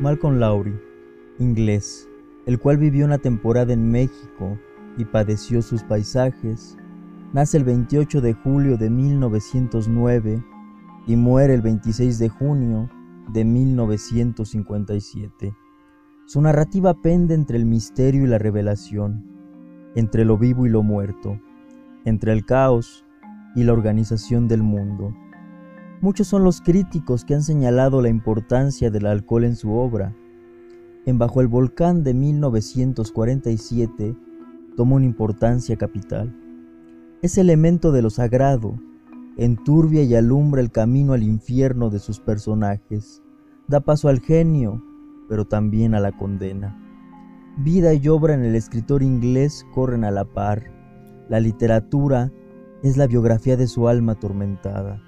Malcolm Lowry, inglés, el cual vivió una temporada en México y padeció sus paisajes, nace el 28 de julio de 1909 y muere el 26 de junio de 1957. Su narrativa pende entre el misterio y la revelación, entre lo vivo y lo muerto, entre el caos y la organización del mundo. Muchos son los críticos que han señalado la importancia del alcohol en su obra. En Bajo el Volcán de 1947 toma una importancia capital. Es elemento de lo sagrado, enturbia y alumbra el camino al infierno de sus personajes, da paso al genio, pero también a la condena. Vida y obra en el escritor inglés corren a la par. La literatura es la biografía de su alma atormentada.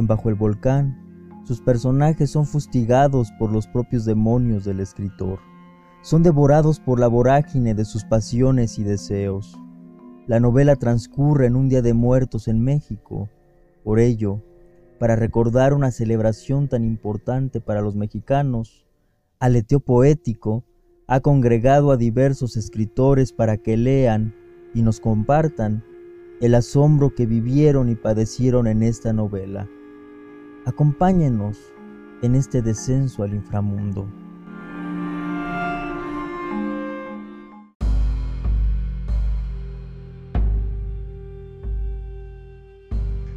En Bajo el Volcán, sus personajes son fustigados por los propios demonios del escritor. Son devorados por la vorágine de sus pasiones y deseos. La novela transcurre en un día de muertos en México. Por ello, para recordar una celebración tan importante para los mexicanos, Aleteo Poético ha congregado a diversos escritores para que lean y nos compartan el asombro que vivieron y padecieron en esta novela. Acompáñenos en este descenso al inframundo.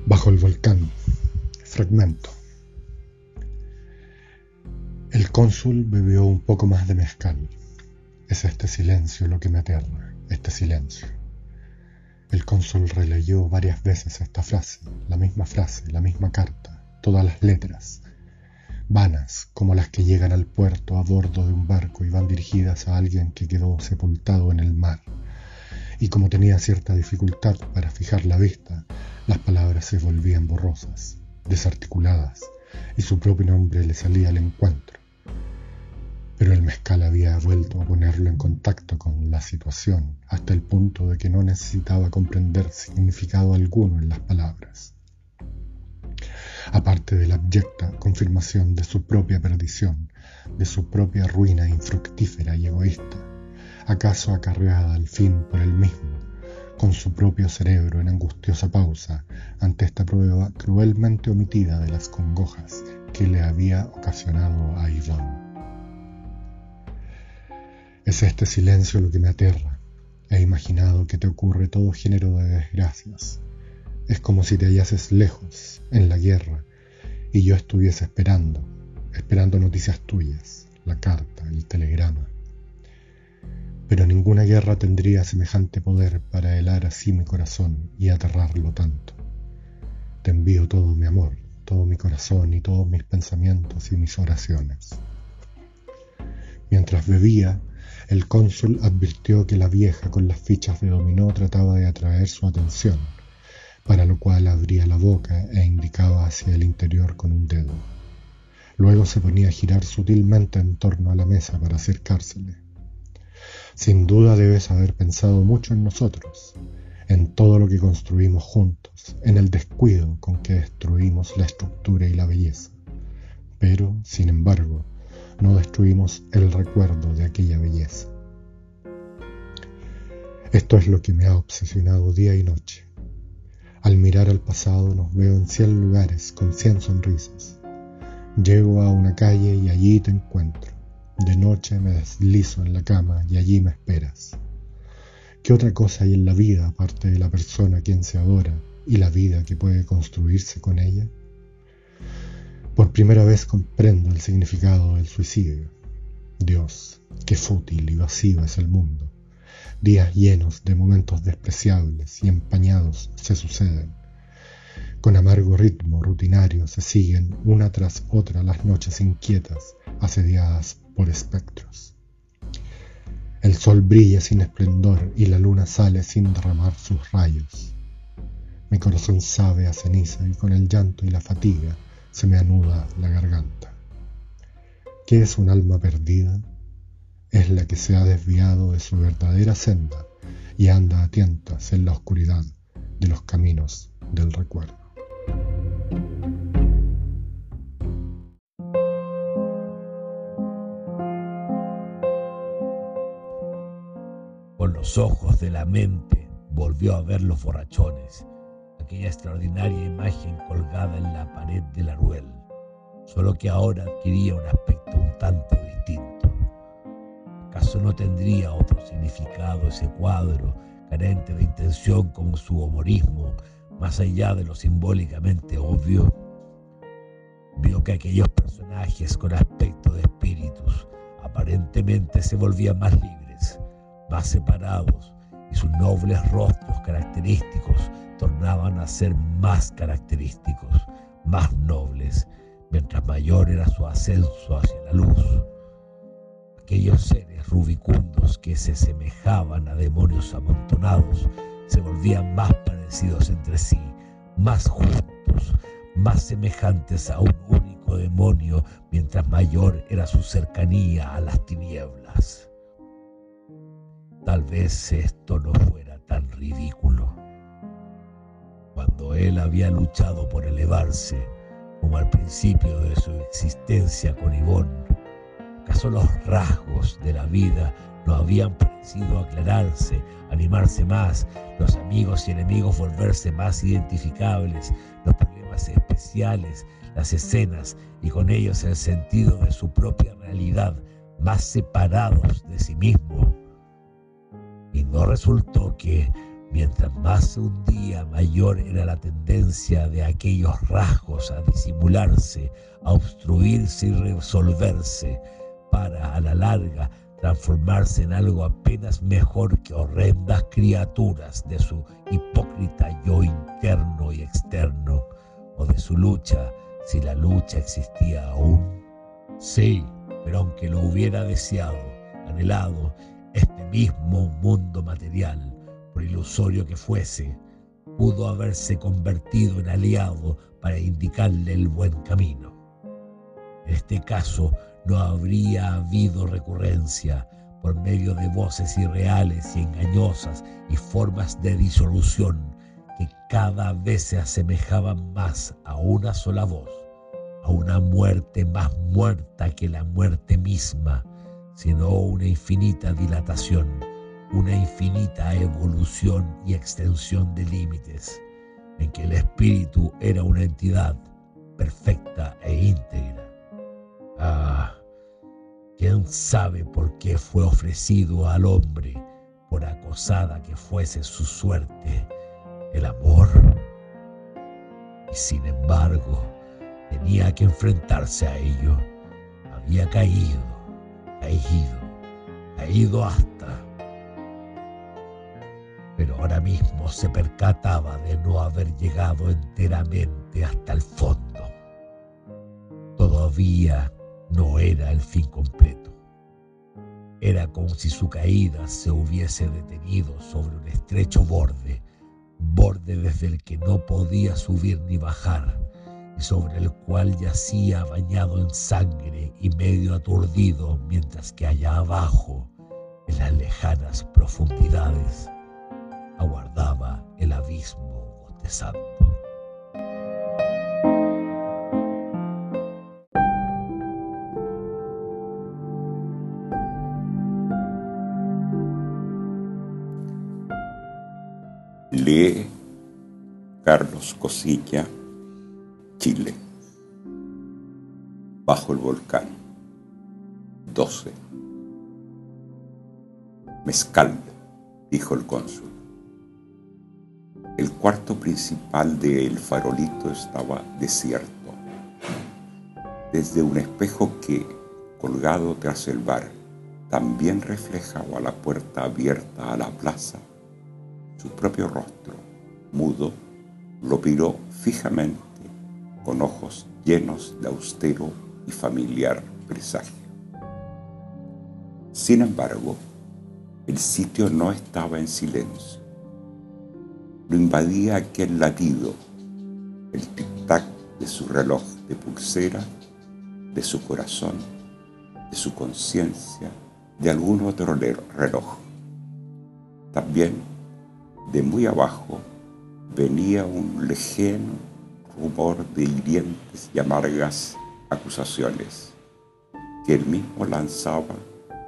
Bajo el volcán. Fragmento. El cónsul bebió un poco más de mezcal. Es este silencio lo que me aterra, este silencio. El cónsul releyó varias veces esta frase, la misma frase, la misma carta, todas las letras, vanas como las que llegan al puerto a bordo de un barco y van dirigidas a alguien que quedó sepultado en el mar. Y como tenía cierta dificultad para fijar la vista, las palabras se volvían borrosas, desarticuladas, y su propio nombre le salía al encuentro pero el mezcal había vuelto a ponerlo en contacto con la situación hasta el punto de que no necesitaba comprender significado alguno en las palabras. Aparte de la abyecta confirmación de su propia perdición, de su propia ruina infructífera y egoísta, acaso acarreada al fin por él mismo, con su propio cerebro en angustiosa pausa ante esta prueba cruelmente omitida de las congojas que le había ocasionado a Ivonne. Es este silencio lo que me aterra. He imaginado que te ocurre todo género de desgracias. Es como si te hallases lejos, en la guerra, y yo estuviese esperando, esperando noticias tuyas, la carta, el telegrama. Pero ninguna guerra tendría semejante poder para helar así mi corazón y aterrarlo tanto. Te envío todo mi amor, todo mi corazón y todos mis pensamientos y mis oraciones. Mientras bebía, el cónsul advirtió que la vieja con las fichas de dominó trataba de atraer su atención, para lo cual abría la boca e indicaba hacia el interior con un dedo. Luego se ponía a girar sutilmente en torno a la mesa para acercársele. Sin duda debes haber pensado mucho en nosotros, en todo lo que construimos juntos, en el descuido con que destruimos la estructura y la belleza. Pero, sin embargo, no destruimos el recuerdo de aquella belleza. Esto es lo que me ha obsesionado día y noche. Al mirar al pasado nos veo en cien lugares con cien sonrisas. Llego a una calle y allí te encuentro. De noche me deslizo en la cama y allí me esperas. ¿Qué otra cosa hay en la vida aparte de la persona a quien se adora y la vida que puede construirse con ella? Por primera vez comprendo el significado del suicidio. Dios, qué fútil y vacío es el mundo. Días llenos de momentos despreciables y empañados se suceden. Con amargo ritmo rutinario se siguen una tras otra las noches inquietas, asediadas por espectros. El sol brilla sin esplendor y la luna sale sin derramar sus rayos. Mi corazón sabe a ceniza y con el llanto y la fatiga se me anuda la garganta. ¿Qué es un alma perdida? es la que se ha desviado de su verdadera senda y anda a tientas en la oscuridad de los caminos del recuerdo. Con los ojos de la mente volvió a ver los borrachones, aquella extraordinaria imagen colgada en la pared de la ruel, solo que ahora adquiría un aspecto un tanto distinto. ¿Acaso no tendría otro significado ese cuadro, carente de intención como su humorismo, más allá de lo simbólicamente obvio? Vio que aquellos personajes con aspecto de espíritus aparentemente se volvían más libres, más separados, y sus nobles rostros característicos tornaban a ser más característicos, más nobles, mientras mayor era su ascenso hacia la luz. Aquellos seres rubicundos que se semejaban a demonios amontonados se volvían más parecidos entre sí, más juntos, más semejantes a un único demonio, mientras mayor era su cercanía a las tinieblas. Tal vez esto no fuera tan ridículo. Cuando él había luchado por elevarse, como al principio de su existencia con Ivonne, ¿Acaso los rasgos de la vida. No habían parecido aclararse, animarse más, los amigos y enemigos volverse más identificables, los problemas especiales, las escenas y con ellos el sentido de su propia realidad más separados de sí mismo? Y no resultó que, mientras más se hundía, mayor era la tendencia de aquellos rasgos a disimularse, a obstruirse y resolverse, para a la larga transformarse en algo apenas mejor que horrendas criaturas de su hipócrita yo interno y externo, o de su lucha, si la lucha existía aún. Sí, pero aunque lo hubiera deseado, anhelado, este mismo mundo material, por ilusorio que fuese, pudo haberse convertido en aliado para indicarle el buen camino. En este caso, no habría habido recurrencia por medio de voces irreales y engañosas y formas de disolución que cada vez se asemejaban más a una sola voz, a una muerte más muerta que la muerte misma, sino una infinita dilatación, una infinita evolución y extensión de límites, en que el espíritu era una entidad perfecta e íntegra Ah, quién sabe por qué fue ofrecido al hombre, por acosada que fuese su suerte, el amor. Y sin embargo, tenía que enfrentarse a ello. Había caído, caído, caído hasta. Pero ahora mismo se percataba de no haber llegado enteramente hasta el fondo. Todavía no era el fin completo. Era como si su caída se hubiese detenido sobre un estrecho borde, borde desde el que no podía subir ni bajar, y sobre el cual yacía bañado en sangre y medio aturdido, mientras que allá abajo, en las lejanas profundidades, aguardaba el abismo botezando. Lee Carlos Cosilla, Chile. Bajo el volcán. 12. Mezcal, dijo el cónsul. El cuarto principal del farolito estaba desierto. Desde un espejo que, colgado tras el bar, también reflejaba la puerta abierta a la plaza, su propio rostro, mudo, lo miró fijamente con ojos llenos de austero y familiar presagio. Sin embargo, el sitio no estaba en silencio. Lo invadía aquel latido, el tic-tac de su reloj de pulsera, de su corazón, de su conciencia, de algún otro reloj. También de muy abajo venía un lejeno rumor de hirientes y amargas acusaciones que él mismo lanzaba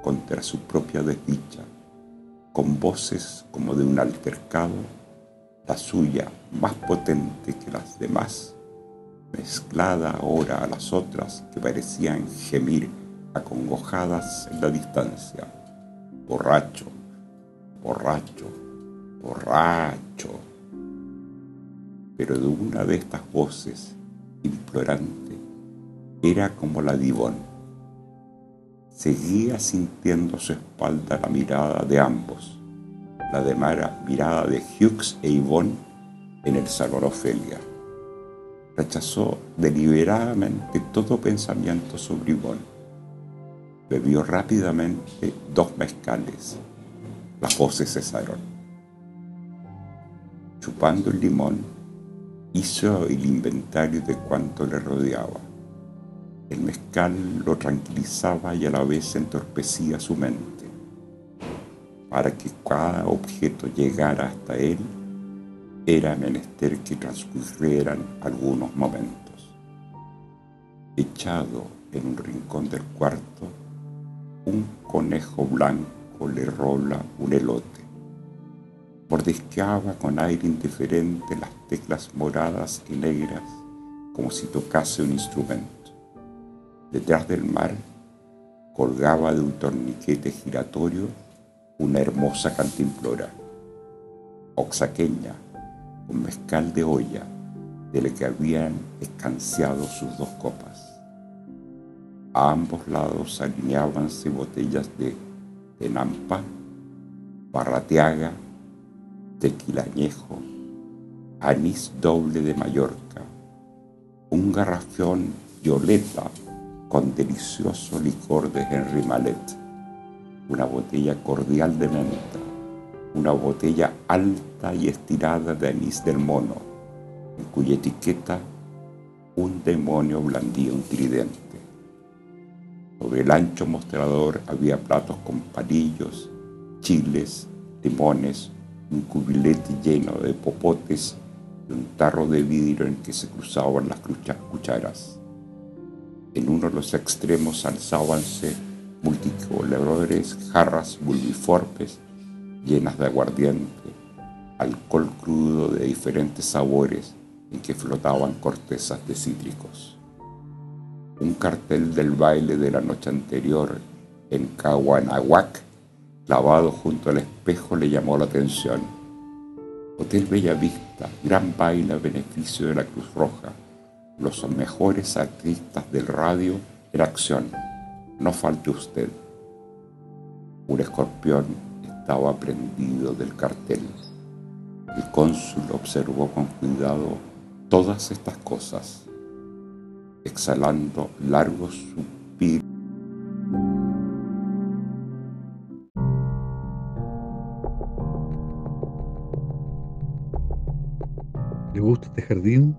contra su propia desdicha, con voces como de un altercado, la suya más potente que las demás, mezclada ahora a las otras que parecían gemir acongojadas en la distancia. Borracho, borracho, borracho. Pero de una de estas voces, implorante, era como la de Seguía sintiendo su espalda la mirada de ambos, la de Mara, mirada de Hughes e Yvonne en el salón Ofelia. Rechazó deliberadamente todo pensamiento sobre Yvonne. Bebió rápidamente dos mezcales. Las voces cesaron. Chupando el limón, hizo el inventario de cuanto le rodeaba. El mezcal lo tranquilizaba y a la vez entorpecía su mente. Para que cada objeto llegara hasta él, era menester que transcurrieran algunos momentos. Echado en un rincón del cuarto, un conejo blanco le rola un elote. Mordisqueaba con aire indiferente las teclas moradas y negras como si tocase un instrumento. Detrás del mar colgaba de un torniquete giratorio una hermosa cantimplora, oxaqueña, con mezcal de olla, de la que habían escanciado sus dos copas. A ambos lados alineábanse botellas de tenampa, barrateaga, tequilañejo, anís doble de Mallorca, un garrafón violeta con delicioso licor de Henry Mallet, una botella cordial de menta, una botella alta y estirada de anís del mono, en cuya etiqueta un demonio blandía un tridente. Sobre el ancho mostrador había platos con palillos, chiles, limones, un cubilete lleno de popotes y un tarro de vidrio en que se cruzaban las cucharas. En uno de los extremos alzábanse multicolores jarras bulbiformes llenas de aguardiente, alcohol crudo de diferentes sabores en que flotaban cortezas de cítricos. Un cartel del baile de la noche anterior en Caguanahuac, clavado junto al espejo, le llamó la atención. Hotel Bella Vista, gran baile beneficio de la Cruz Roja, los mejores artistas del radio en acción. No falte usted. Un escorpión estaba prendido del cartel. El cónsul observó con cuidado todas estas cosas, exhalando largos suspiros. Gusta este jardín?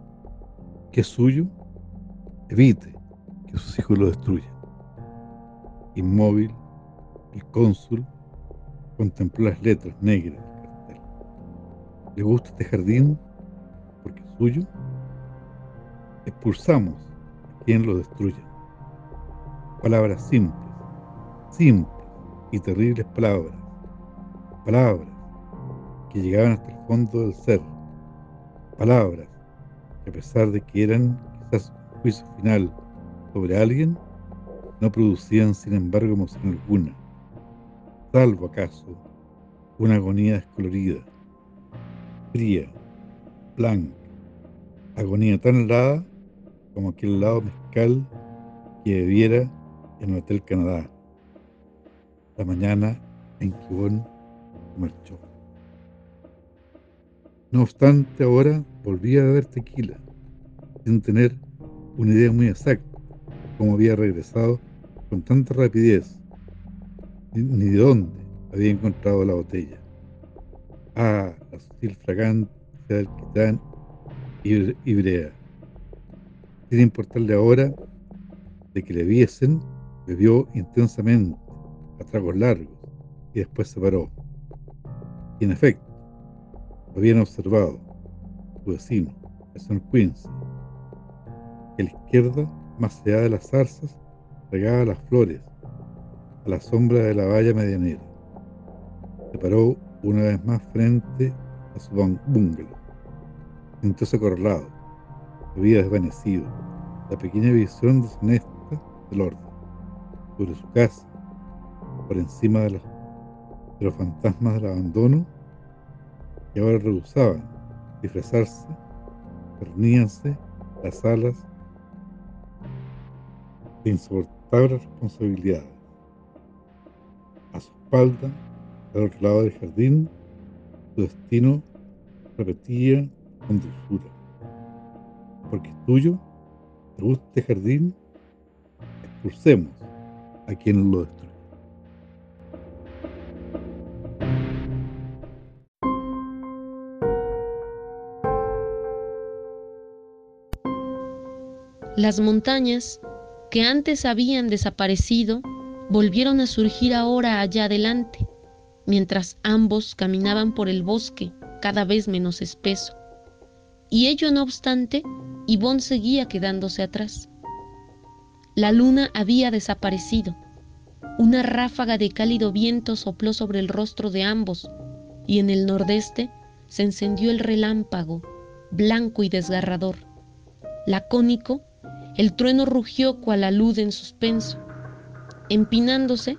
que es suyo, evite que sus hijos lo destruyan. Inmóvil, el cónsul contempló las letras negras del cartel. ¿Le gusta este jardín porque es suyo? Expulsamos a quien lo destruya. Palabras simples, simples y terribles palabras. Palabras que llegaban hasta el fondo del ser. Palabras a pesar de que eran quizás un juicio final sobre alguien, no producían sin embargo emoción alguna, salvo acaso una agonía descolorida, fría, blanca, agonía tan helada como aquel lado mezcal que bebiera en el Hotel Canadá, la mañana en que Bon marchó. No obstante, ahora volvía a beber tequila, sin tener una idea muy exacta cómo había regresado con tanta rapidez, ni de dónde había encontrado la botella. Ah, la sutil fragancia del quitán y brea. Sin importarle ahora de que le viesen, bebió intensamente, a tragos largos, y después se paró. Y en efecto, habían observado, su vecino, el señor Quincy. A la izquierda, más allá de las zarzas, regaba las flores, a la sombra de la valla medianera. Se paró una vez más frente a su bungalow. Sintióse acorralado. Había desvanecido la pequeña visión deshonesta del orden sobre su casa, por encima de de los fantasmas del abandono ahora rehusaban disfrazarse, cerníanse las alas de insoportables responsabilidades. A su espalda, al otro lado del jardín, su destino repetía con dulzura. Porque es tuyo, te gusta este jardín, expulsemos a quien lo Las montañas, que antes habían desaparecido, volvieron a surgir ahora allá adelante, mientras ambos caminaban por el bosque cada vez menos espeso. Y ello no obstante, Yvonne seguía quedándose atrás. La luna había desaparecido. Una ráfaga de cálido viento sopló sobre el rostro de ambos, y en el nordeste se encendió el relámpago, blanco y desgarrador. Lacónico, el trueno rugió cual alud en suspenso. Empinándose,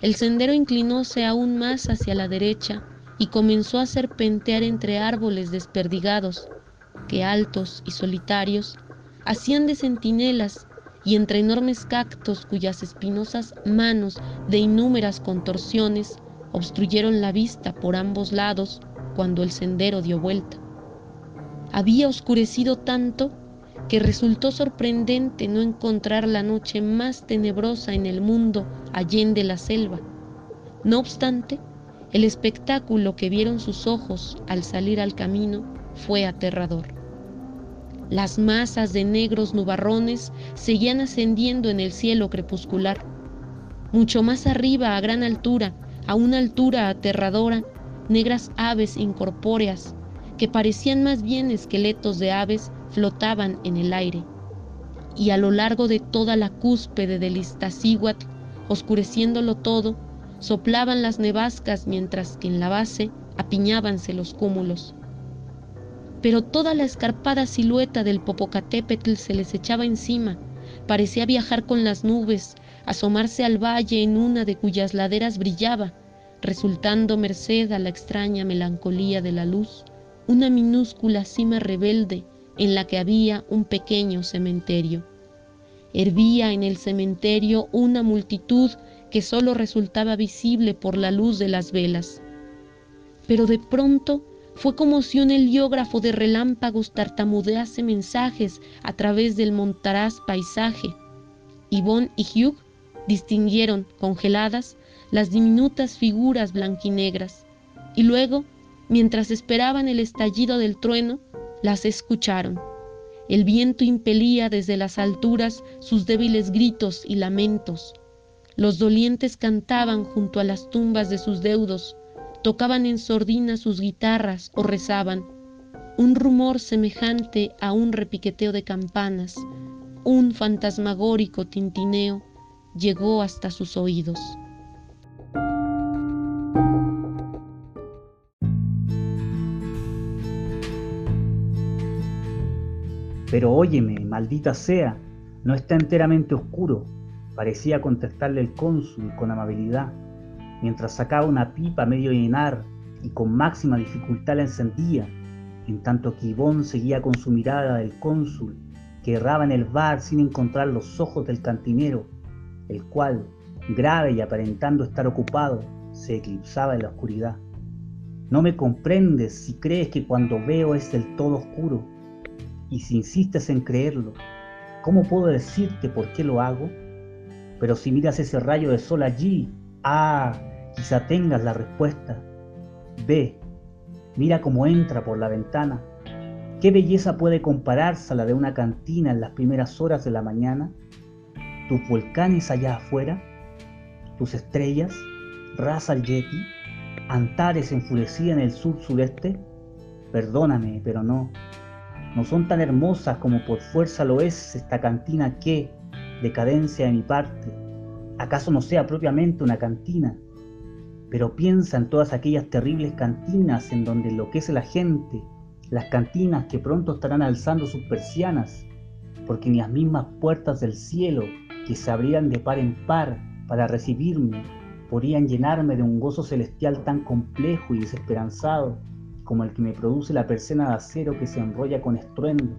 el sendero inclinóse aún más hacia la derecha y comenzó a serpentear entre árboles desperdigados, que altos y solitarios hacían de centinelas y entre enormes cactos cuyas espinosas manos de inúmeras contorsiones obstruyeron la vista por ambos lados cuando el sendero dio vuelta. Había oscurecido tanto que resultó sorprendente no encontrar la noche más tenebrosa en el mundo allende la selva. No obstante, el espectáculo que vieron sus ojos al salir al camino fue aterrador. Las masas de negros nubarrones seguían ascendiendo en el cielo crepuscular. Mucho más arriba, a gran altura, a una altura aterradora, negras aves incorpóreas, que parecían más bien esqueletos de aves, flotaban en el aire. Y a lo largo de toda la cúspide del Iztaccíhuatl, oscureciéndolo todo, soplaban las nevascas mientras que en la base apiñábanse los cúmulos. Pero toda la escarpada silueta del Popocatépetl se les echaba encima, parecía viajar con las nubes, asomarse al valle en una de cuyas laderas brillaba, resultando merced a la extraña melancolía de la luz, una minúscula cima rebelde en la que había un pequeño cementerio. Hervía en el cementerio una multitud que sólo resultaba visible por la luz de las velas. Pero de pronto fue como si un heliógrafo de relámpagos tartamudease mensajes a través del montaraz paisaje. Yvonne y Hugh distinguieron, congeladas, las diminutas figuras blanquinegras, y luego, mientras esperaban el estallido del trueno, las escucharon. El viento impelía desde las alturas sus débiles gritos y lamentos. Los dolientes cantaban junto a las tumbas de sus deudos, tocaban en sordina sus guitarras o rezaban. Un rumor semejante a un repiqueteo de campanas, un fantasmagórico tintineo, llegó hasta sus oídos. Pero óyeme, maldita sea, no está enteramente oscuro, parecía contestarle el cónsul con amabilidad, mientras sacaba una pipa medio llenar y con máxima dificultad la encendía, en tanto que Ivón seguía con su mirada del cónsul, que erraba en el bar sin encontrar los ojos del cantinero, el cual, grave y aparentando estar ocupado, se eclipsaba en la oscuridad. No me comprendes si crees que cuando veo es del todo oscuro, y si insistes en creerlo, ¿cómo puedo decirte por qué lo hago? Pero si miras ese rayo de sol allí, ah, quizá tengas la respuesta. Ve, mira cómo entra por la ventana. ¿Qué belleza puede compararse a la de una cantina en las primeras horas de la mañana? Tus volcanes allá afuera, tus estrellas, Ras al Yeti, Antares enfurecida en el sur-sureste. Perdóname, pero no, no son tan hermosas como por fuerza lo es esta cantina que, decadencia de mi parte, acaso no sea propiamente una cantina. pero piensa en todas aquellas terribles cantinas en donde enloquece la gente, las cantinas que pronto estarán alzando sus persianas, porque ni las mismas puertas del cielo que se abrían de par en par para recibirme podrían llenarme de un gozo celestial tan complejo y desesperanzado como el que me produce la persiana de acero que se enrolla con estruendo,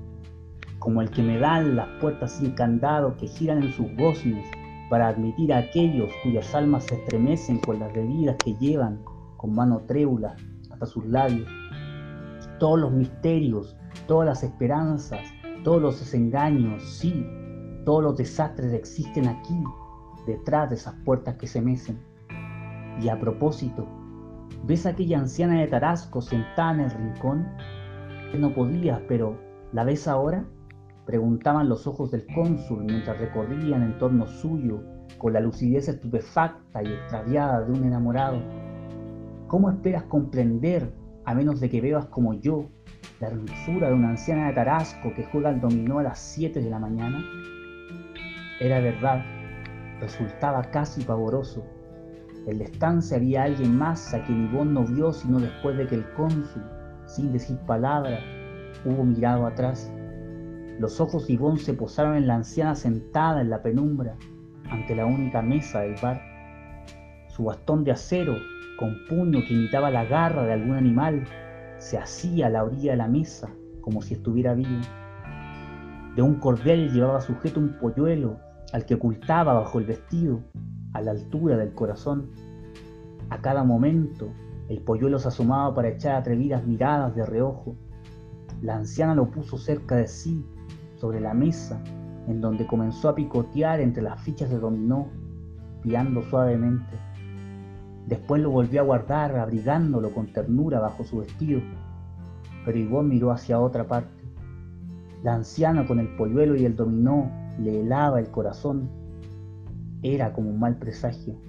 como el que me dan las puertas sin candado que giran en sus goznes para admitir a aquellos cuyas almas se estremecen con las bebidas que llevan con mano trémula hasta sus labios. Todos los misterios, todas las esperanzas, todos los desengaños, sí, todos los desastres existen aquí, detrás de esas puertas que se mecen. Y a propósito, ¿ves a aquella anciana de Tarasco sentada en el rincón? Que no podías, pero ¿la ves ahora? Preguntaban los ojos del cónsul mientras recorrían en torno suyo con la lucidez estupefacta y extraviada de un enamorado. ¿Cómo esperas comprender, a menos de que bebas como yo, la hermosura de una anciana de Tarasco que juega al dominó a las 7 de la mañana? Era verdad, resultaba casi pavoroso. En la estancia había alguien más a quien Ivonne no vio sino después de que el cónsul, sin decir palabra, hubo mirado atrás. Los ojos de Ivonne se posaron en la anciana sentada en la penumbra, ante la única mesa del bar. Su bastón de acero, con puño que imitaba la garra de algún animal, se hacía a la orilla de la mesa como si estuviera vivo. De un cordel llevaba sujeto un polluelo al que ocultaba bajo el vestido, a la altura del corazón. A cada momento el polluelo se asomaba para echar atrevidas miradas de reojo. La anciana lo puso cerca de sí, sobre la mesa, en donde comenzó a picotear entre las fichas de dominó, piando suavemente. Después lo volvió a guardar, abrigándolo con ternura bajo su vestido. Pero Ivonne miró hacia otra parte. La anciana con el polluelo y el dominó le helaba el corazón. Era como un mal presagio.